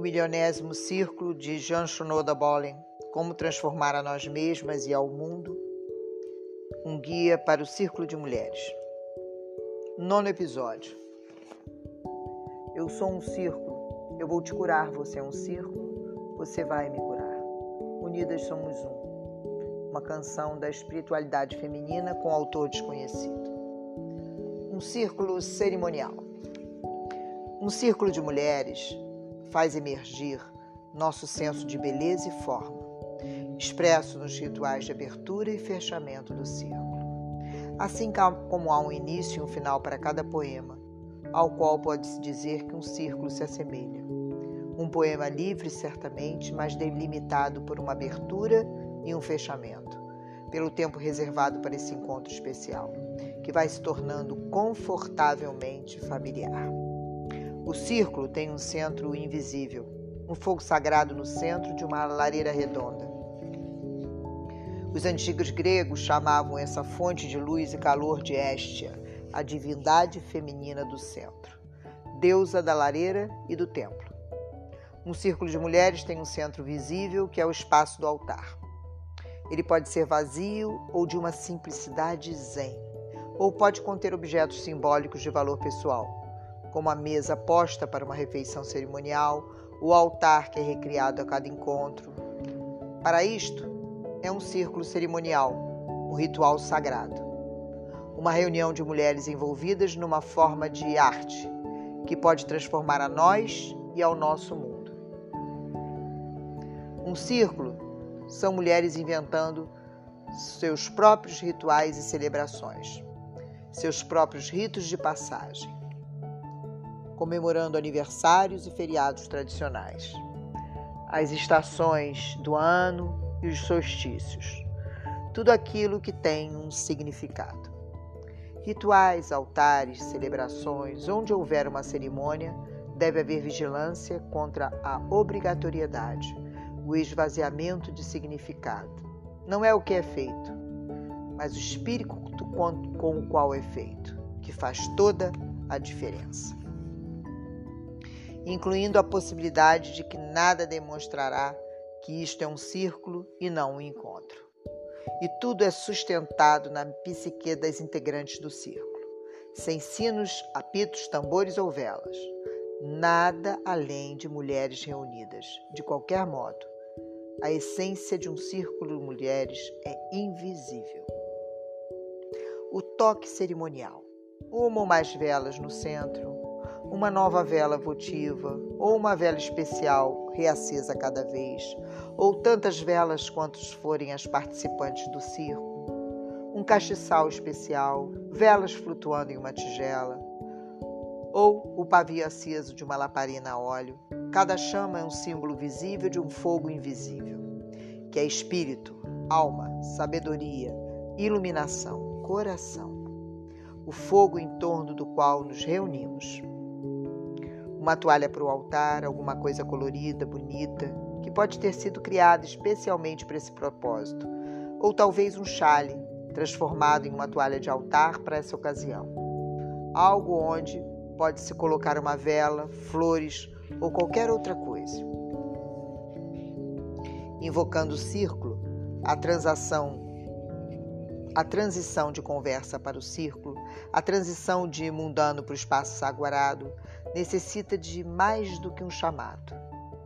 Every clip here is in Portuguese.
O milionésimo círculo de Jean Shinoda Bolen, Como transformar a nós mesmas e ao mundo, um guia para o círculo de mulheres. Nono episódio. Eu sou um círculo, eu vou te curar, você é um círculo, você vai me curar. Unidas somos um. Uma canção da espiritualidade feminina com autor desconhecido. Um círculo cerimonial. Um círculo de mulheres faz emergir nosso senso de beleza e forma, expresso nos rituais de abertura e fechamento do círculo. Assim como há um início e um final para cada poema, ao qual pode-se dizer que um círculo se assemelha. Um poema livre, certamente, mas delimitado por uma abertura e um fechamento, pelo tempo reservado para esse encontro especial, que vai se tornando confortavelmente familiar. O círculo tem um centro invisível, um fogo sagrado no centro de uma lareira redonda. Os antigos gregos chamavam essa fonte de luz e calor de Éstia, a divindade feminina do centro, deusa da lareira e do templo. Um círculo de mulheres tem um centro visível, que é o espaço do altar. Ele pode ser vazio ou de uma simplicidade zen, ou pode conter objetos simbólicos de valor pessoal, como a mesa posta para uma refeição cerimonial, o altar que é recriado a cada encontro. Para isto, é um círculo cerimonial, um ritual sagrado. Uma reunião de mulheres envolvidas numa forma de arte que pode transformar a nós e ao nosso mundo. Um círculo são mulheres inventando seus próprios rituais e celebrações, seus próprios ritos de passagem comemorando aniversários e feriados tradicionais, as estações do ano e os solstícios, tudo aquilo que tem um significado. Rituais, altares, celebrações, onde houver uma cerimônia, deve haver vigilância contra a obrigatoriedade, o esvaziamento de significado. Não é o que é feito, mas o espírito com o qual é feito, que faz toda a diferença incluindo a possibilidade de que nada demonstrará que isto é um círculo e não um encontro. E tudo é sustentado na psique das integrantes do círculo, sem sinos, apitos, tambores ou velas. Nada além de mulheres reunidas. De qualquer modo, a essência de um círculo de mulheres é invisível. O toque cerimonial. Uma ou mais velas no centro, uma nova vela votiva, ou uma vela especial, reacesa cada vez, ou tantas velas quantos forem as participantes do circo, um castiçal especial, velas flutuando em uma tigela, ou o pavio aceso de uma lamparina a óleo. Cada chama é um símbolo visível de um fogo invisível, que é espírito, alma, sabedoria, iluminação, coração, o fogo em torno do qual nos reunimos uma toalha para o altar, alguma coisa colorida, bonita, que pode ter sido criada especialmente para esse propósito, ou talvez um chale transformado em uma toalha de altar para essa ocasião. Algo onde pode-se colocar uma vela, flores ou qualquer outra coisa. Invocando o círculo, a transação a transição de conversa para o círculo, a transição de mundano para o espaço sagrado, necessita de mais do que um chamado.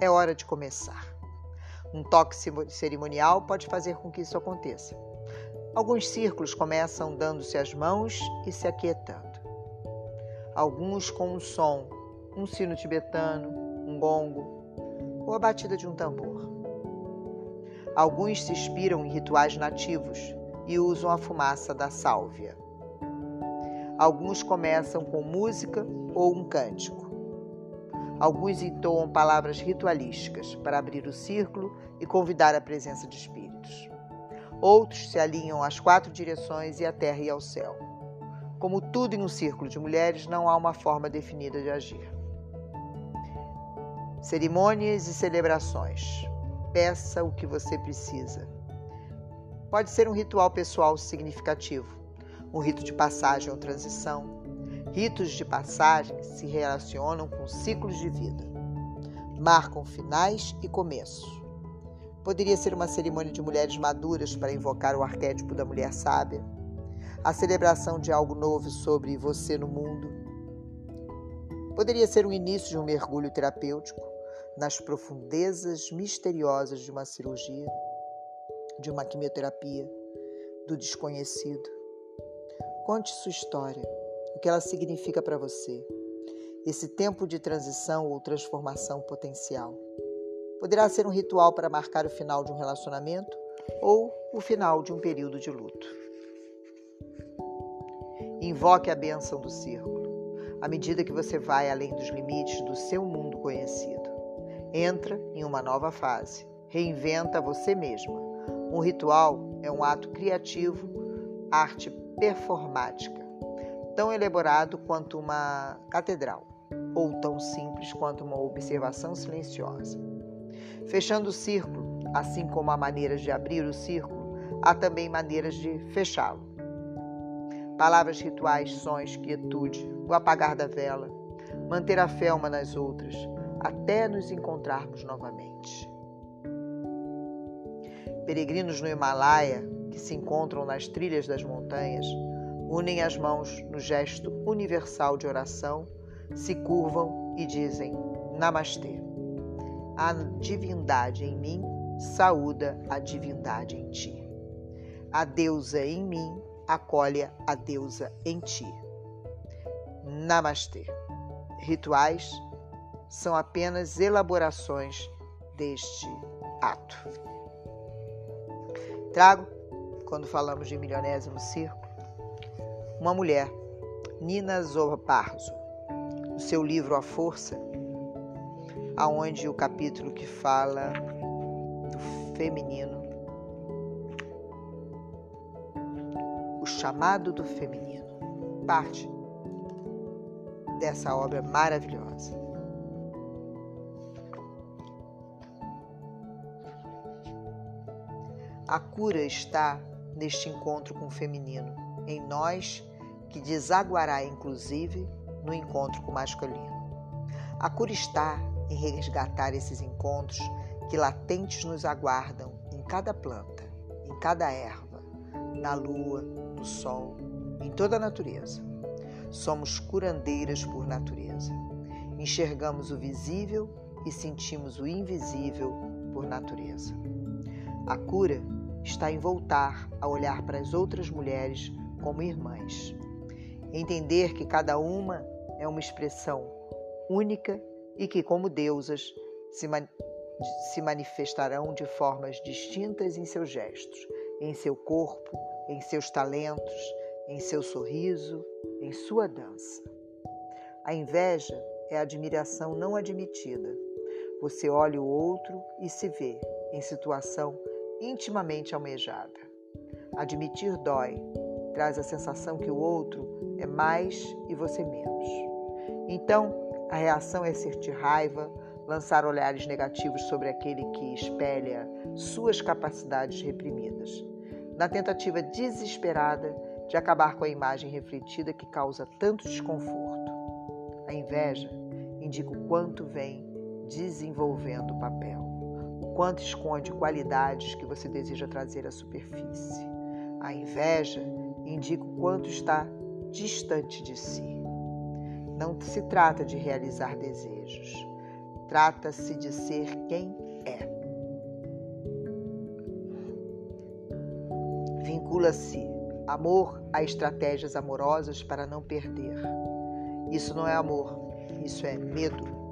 É hora de começar. Um toque cerimonial pode fazer com que isso aconteça. Alguns círculos começam dando-se as mãos e se aquietando. Alguns com um som, um sino tibetano, um gongo ou a batida de um tambor. Alguns se inspiram em rituais nativos e usam a fumaça da sálvia. Alguns começam com música ou um cântico. Alguns entoam palavras ritualísticas para abrir o círculo e convidar a presença de espíritos. Outros se alinham às quatro direções e à terra e ao céu. Como tudo em um círculo de mulheres, não há uma forma definida de agir. Cerimônias e celebrações. Peça o que você precisa. Pode ser um ritual pessoal significativo, um rito de passagem ou transição. Ritos de passagem se relacionam com ciclos de vida. marcam finais e começos. Poderia ser uma cerimônia de mulheres maduras para invocar o arquétipo da mulher sábia, a celebração de algo novo sobre você no mundo. Poderia ser o início de um mergulho terapêutico nas profundezas misteriosas de uma cirurgia, de uma quimioterapia, do desconhecido. Conte sua história, o que ela significa para você esse tempo de transição ou transformação potencial. Poderá ser um ritual para marcar o final de um relacionamento ou o final de um período de luto. Invoque a bênção do círculo, à medida que você vai além dos limites do seu mundo conhecido. Entra em uma nova fase, reinventa você mesma. Um ritual é um ato criativo, arte performática, tão elaborado quanto uma catedral ou tão simples quanto uma observação silenciosa. Fechando o círculo, assim como há maneiras de abrir o círculo, há também maneiras de fechá-lo. Palavras rituais, sons, quietude, o apagar da vela, manter a fé uma nas outras, até nos encontrarmos novamente. Peregrinos no Himalaia, que se encontram nas trilhas das montanhas, unem as mãos no gesto universal de oração se curvam e dizem: Namastê. A divindade em mim saúda a divindade em ti. A deusa em mim acolhe a deusa em ti. Namastê. Rituais são apenas elaborações deste ato. Trago, quando falamos de milionésimo círculo, uma mulher, Nina Zoparzo, no seu livro A Força, aonde o capítulo que fala do feminino, o chamado do feminino, parte dessa obra maravilhosa. A cura está neste encontro com o feminino, em nós, que desaguará inclusive no encontro com o masculino. A cura está em resgatar esses encontros que latentes nos aguardam em cada planta, em cada erva, na lua, no sol, em toda a natureza. Somos curandeiras por natureza. Enxergamos o visível e sentimos o invisível por natureza. A cura está em voltar a olhar para as outras mulheres como irmãs. Entender que cada uma é uma expressão única e que, como deusas, se, man se manifestarão de formas distintas em seus gestos, em seu corpo, em seus talentos, em seu sorriso, em sua dança. A inveja é a admiração não admitida. Você olha o outro e se vê em situação intimamente almejada. Admitir dói, traz a sensação que o outro é mais e você menos. Então, a reação é sentir raiva, lançar olhares negativos sobre aquele que espelha suas capacidades reprimidas, na tentativa desesperada de acabar com a imagem refletida que causa tanto desconforto. A inveja indica o quanto vem desenvolvendo o papel, quanto esconde qualidades que você deseja trazer à superfície. A inveja indica o quanto está distante de si. Não se trata de realizar desejos, trata-se de ser quem é. Vincula-se amor a estratégias amorosas para não perder. Isso não é amor, isso é medo.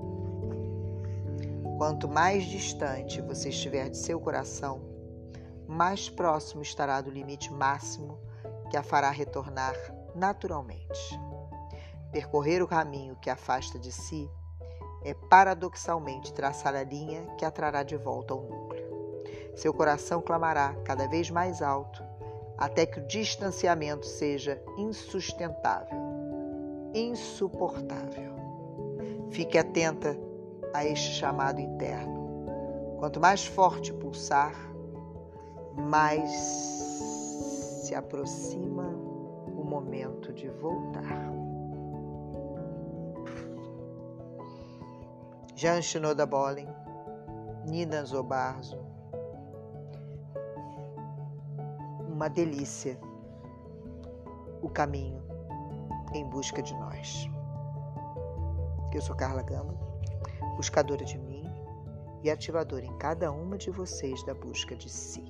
Quanto mais distante você estiver de seu coração, mais próximo estará do limite máximo que a fará retornar naturalmente. Percorrer o caminho que afasta de si é paradoxalmente traçar a linha que a trará de volta ao núcleo. Seu coração clamará cada vez mais alto até que o distanciamento seja insustentável, insuportável. Fique atenta a este chamado interno. Quanto mais forte pulsar, mais se aproxima o momento de voltar. Jan Shinoda Bolin, Nina Zobarzo. Uma delícia o caminho em busca de nós. Eu sou Carla Gama, buscadora de mim e ativadora em cada uma de vocês da busca de si.